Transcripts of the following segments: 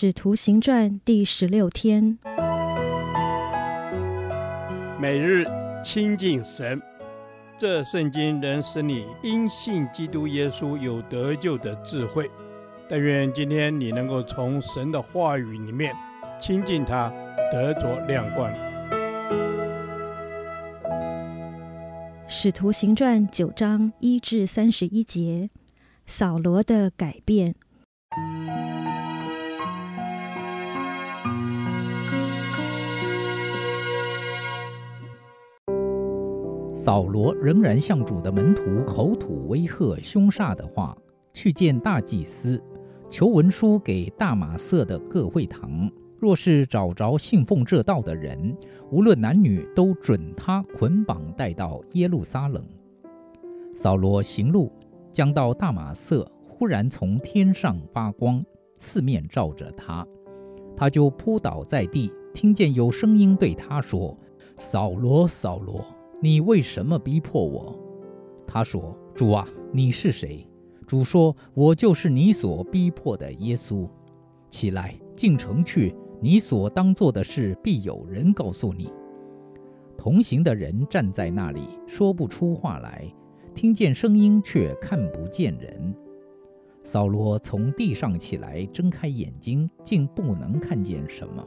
使徒行传第十六天，每日亲近神，这圣经能使你因信基督耶稣有得救的智慧。但愿今天你能够从神的话语里面亲近他，得着亮光。使徒行传九章一至三十一节，扫罗的改变。扫罗仍然向主的门徒口吐威吓、凶煞的话，去见大祭司，求文书给大马色的各会堂，若是找着信奉这道的人，无论男女，都准他捆绑带到耶路撒冷。扫罗行路，将到大马色，忽然从天上发光，四面照着他，他就扑倒在地，听见有声音对他说：“扫罗，扫罗。”你为什么逼迫我？他说：“主啊，你是谁？”主说：“我就是你所逼迫的耶稣。起来，进城去，你所当做的事必有人告诉你。”同行的人站在那里，说不出话来，听见声音却看不见人。扫罗从地上起来，睁开眼睛，竟不能看见什么。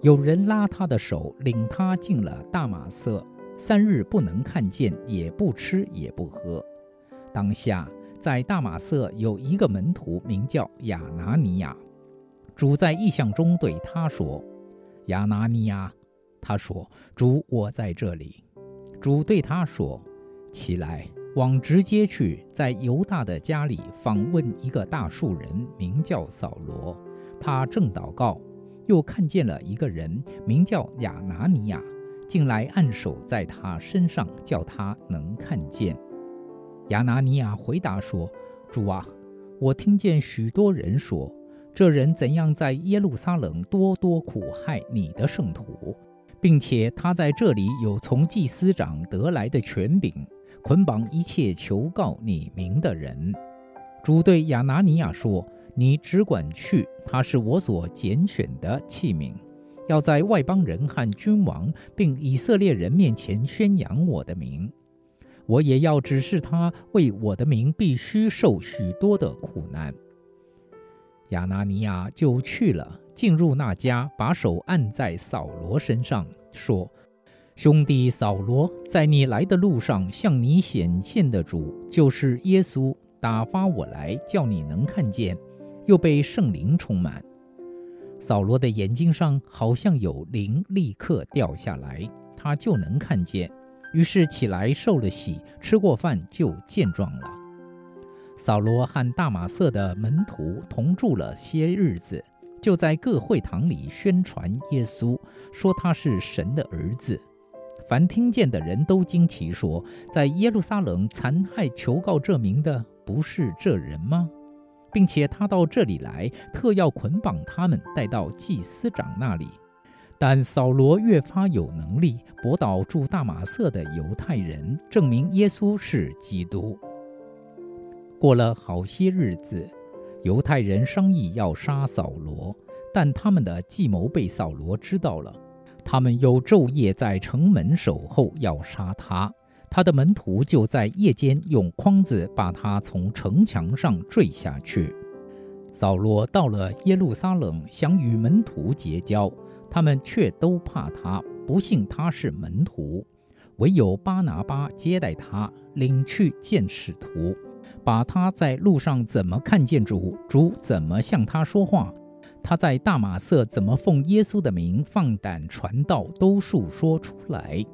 有人拉他的手，领他进了大马色。三日不能看见，也不吃也不喝。当下在大马色有一个门徒，名叫亚拿尼亚。主在异象中对他说：“亚拿尼亚。”他说：“主，我在这里。”主对他说：“起来，往直街去，在犹大的家里访问一个大树人，名叫扫罗。他正祷告，又看见了一个人，名叫亚拿尼亚。”进来按手在他身上，叫他能看见。亚拿尼亚回答说：“主啊，我听见许多人说，这人怎样在耶路撒冷多多苦害你的圣徒，并且他在这里有从祭司长得来的权柄，捆绑一切求告你名的人。”主对亚拿尼亚说：“你只管去，他是我所拣选的器皿。”要在外邦人和君王并以色列人面前宣扬我的名，我也要指示他为我的名必须受许多的苦难。亚拿尼亚就去了，进入那家，把手按在扫罗身上，说：“兄弟扫罗，在你来的路上向你显现的主，就是耶稣，打发我来，叫你能看见，又被圣灵充满。”扫罗的眼睛上好像有灵，立刻掉下来，他就能看见。于是起来受了洗，吃过饭就健壮了。扫罗和大马色的门徒同住了些日子，就在各会堂里宣传耶稣，说他是神的儿子。凡听见的人都惊奇说：在耶路撒冷残害求告这名的，不是这人吗？并且他到这里来，特要捆绑他们，带到祭司长那里。但扫罗越发有能力，驳倒住大马色的犹太人，证明耶稣是基督。过了好些日子，犹太人商议要杀扫罗，但他们的计谋被扫罗知道了，他们又昼夜在城门守候，要杀他。他的门徒就在夜间用筐子把他从城墙上坠下去。扫罗到了耶路撒冷，想与门徒结交，他们却都怕他，不信他是门徒。唯有巴拿巴接待他，领去见使徒，把他在路上怎么看见主，主怎么向他说话，他在大马色怎么奉耶稣的名放胆传道，都述说出来。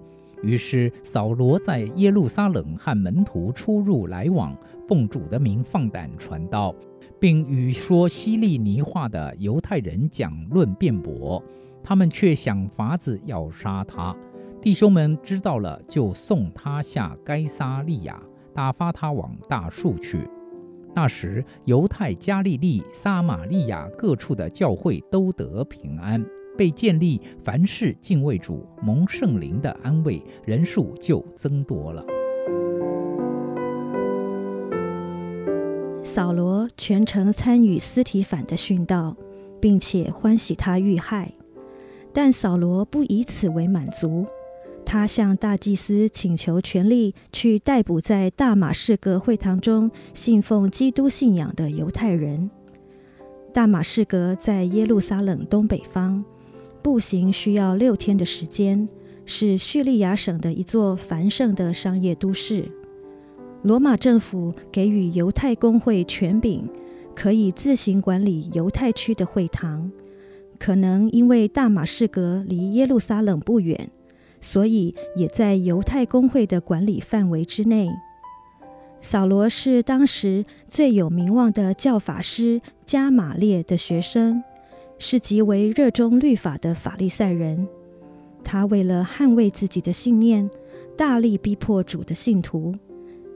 于是扫罗在耶路撒冷和门徒出入来往，奉主的名放胆传道，并与说希利尼话的犹太人讲论辩驳。他们却想法子要杀他。弟兄们知道了，就送他下该撒利亚，打发他往大数去。那时犹太、加利利、撒玛利亚各处的教会都得平安。被建立，凡事敬畏主，蒙圣灵的安慰，人数就增多了。扫罗全程参与司提反的殉道，并且欢喜他遇害。但扫罗不以此为满足，他向大祭司请求权力去逮捕在大马士革会堂中信奉基督信仰的犹太人。大马士革在耶路撒冷东北方，步行需要六天的时间，是叙利亚省的一座繁盛的商业都市。罗马政府给予犹太公会权柄，可以自行管理犹太区的会堂。可能因为大马士革离耶路撒冷不远，所以也在犹太公会的管理范围之内。扫罗是当时最有名望的教法师加玛列的学生，是极为热衷律法的法利赛人。他为了捍卫自己的信念，大力逼迫主的信徒，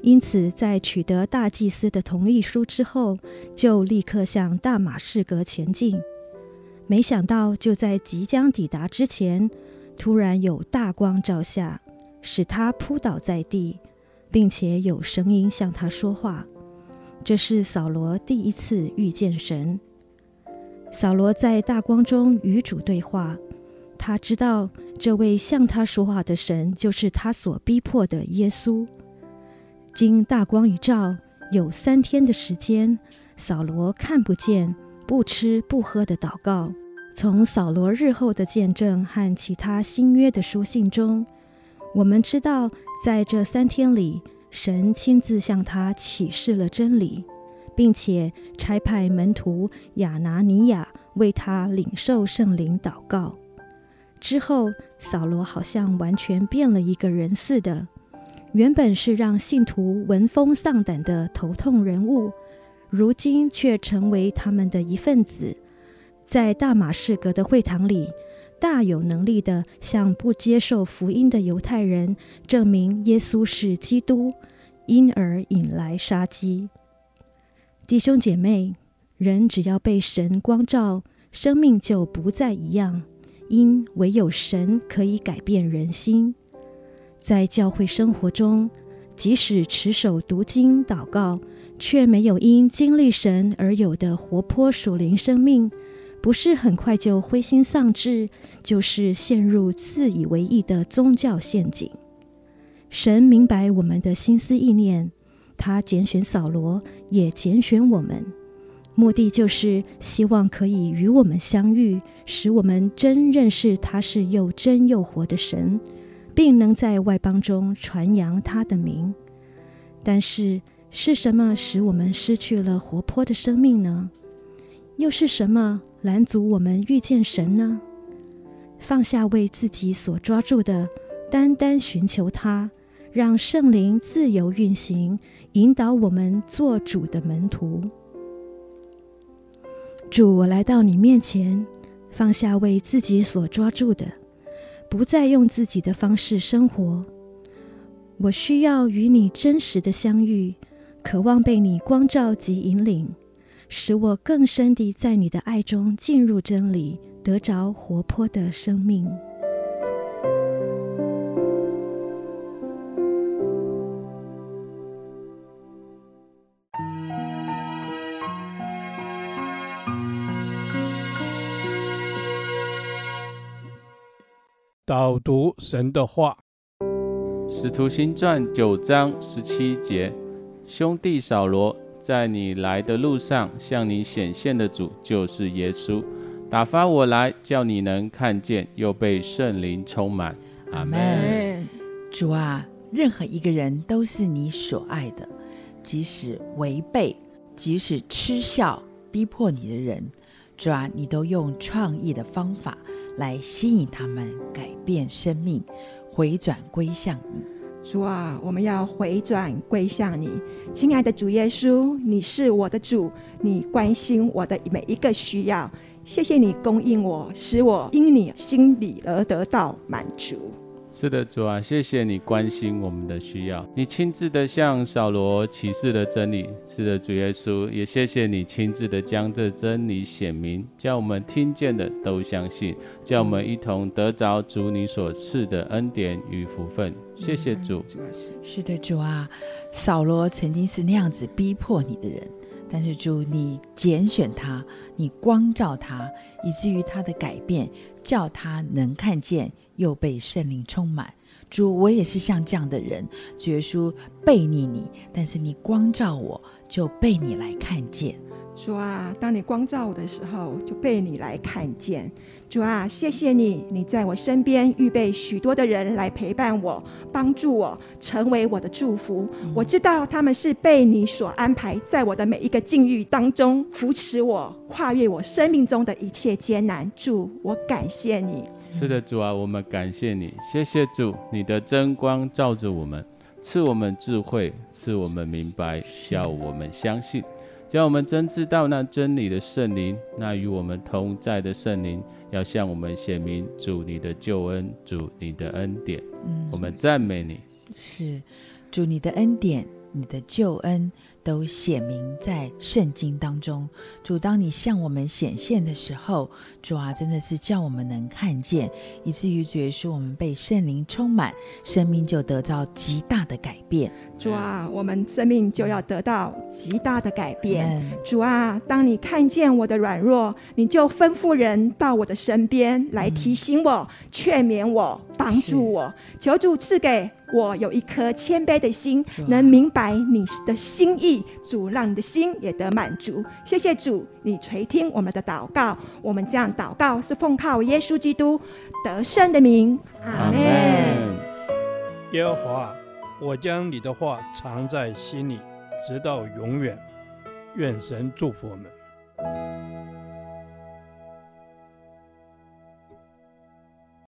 因此在取得大祭司的同意书之后，就立刻向大马士革前进。没想到，就在即将抵达之前，突然有大光照下，使他扑倒在地，并且有声音向他说话。这是扫罗第一次遇见神。扫罗在大光中与主对话，他知道这位向他说话的神就是他所逼迫的耶稣。经大光一照，有三天的时间，扫罗看不见。不吃不喝的祷告，从扫罗日后的见证和其他新约的书信中，我们知道，在这三天里，神亲自向他启示了真理，并且差派门徒亚拿尼亚为他领受圣灵祷告。之后，扫罗好像完全变了一个人似的，原本是让信徒闻风丧胆的头痛人物。如今却成为他们的一份子，在大马士革的会堂里，大有能力地向不接受福音的犹太人证明耶稣是基督，因而引来杀机。弟兄姐妹，人只要被神光照，生命就不再一样，因唯有神可以改变人心。在教会生活中，即使持守读经、祷告。却没有因经历神而有的活泼属灵生命，不是很快就灰心丧志，就是陷入自以为义的宗教陷阱。神明白我们的心思意念，他拣选扫罗，也拣选我们，目的就是希望可以与我们相遇，使我们真认识他是又真又活的神，并能在外邦中传扬他的名。但是，是什么使我们失去了活泼的生命呢？又是什么拦阻我们遇见神呢？放下为自己所抓住的，单单寻求他，让圣灵自由运行，引导我们做主的门徒。主，我来到你面前，放下为自己所抓住的，不再用自己的方式生活。我需要与你真实的相遇。渴望被你光照及引领，使我更深地在你的爱中进入真理，得着活泼的生命。导读神的话，《使徒行传》九章十七节。兄弟扫罗，在你来的路上向你显现的主就是耶稣，打发我来，叫你能看见，又被圣灵充满。阿门。主啊，任何一个人都是你所爱的，即使违背，即使嗤笑、逼迫你的人，主啊，你都用创意的方法来吸引他们，改变生命，回转归向你。主啊，我们要回转归向你，亲爱的主耶稣，你是我的主，你关心我的每一个需要，谢谢你供应我，使我因你心里而得到满足。是的，主啊，谢谢你关心我们的需要，你亲自的向扫罗启示的真理。是的，主耶稣，也谢谢你亲自的将这真理显明，叫我们听见的都相信，叫我们一同得着主你所赐的恩典与福分。谢谢主。是的，主啊，扫罗曾经是那样子逼迫你的人。但是主，你拣选他，你光照他，以至于他的改变，叫他能看见，又被圣灵充满。主，我也是像这样的人，主耶稣背逆你，但是你光照我，就被你来看见。主啊，当你光照我的时候，就被你来看见。主啊，谢谢你，你在我身边预备许多的人来陪伴我、帮助我，成为我的祝福。嗯、我知道他们是被你所安排，在我的每一个境遇当中扶持我，跨越我生命中的一切艰难。主，我感谢你。是的，主啊，我们感谢你，谢谢主，你的真光照着我们，赐我们智慧，赐我们明白，叫我们相信。叫我们真知道那真理的圣灵，那与我们同在的圣灵，要向我们显明主你的救恩，主你的恩典。嗯，我们赞美你。是，主你的恩典，你的救恩。都显明在圣经当中。主，当你向我们显现的时候，主啊，真的是叫我们能看见，以至于主耶稣，我们被圣灵充满，生命就得到极大的改变。主啊，我们生命就要得到极大的改变。主啊，当你看见我的软弱，你就吩咐人到我的身边来提醒我、劝勉我、帮助我。求主赐给。我有一颗谦卑的心，能明白你的心意。主，让你的心也得满足。谢谢主，你垂听我们的祷告。我们这样祷告是奉靠耶稣基督得胜的名。阿门。耶和华，我将你的话藏在心里，直到永远。愿神祝福我们。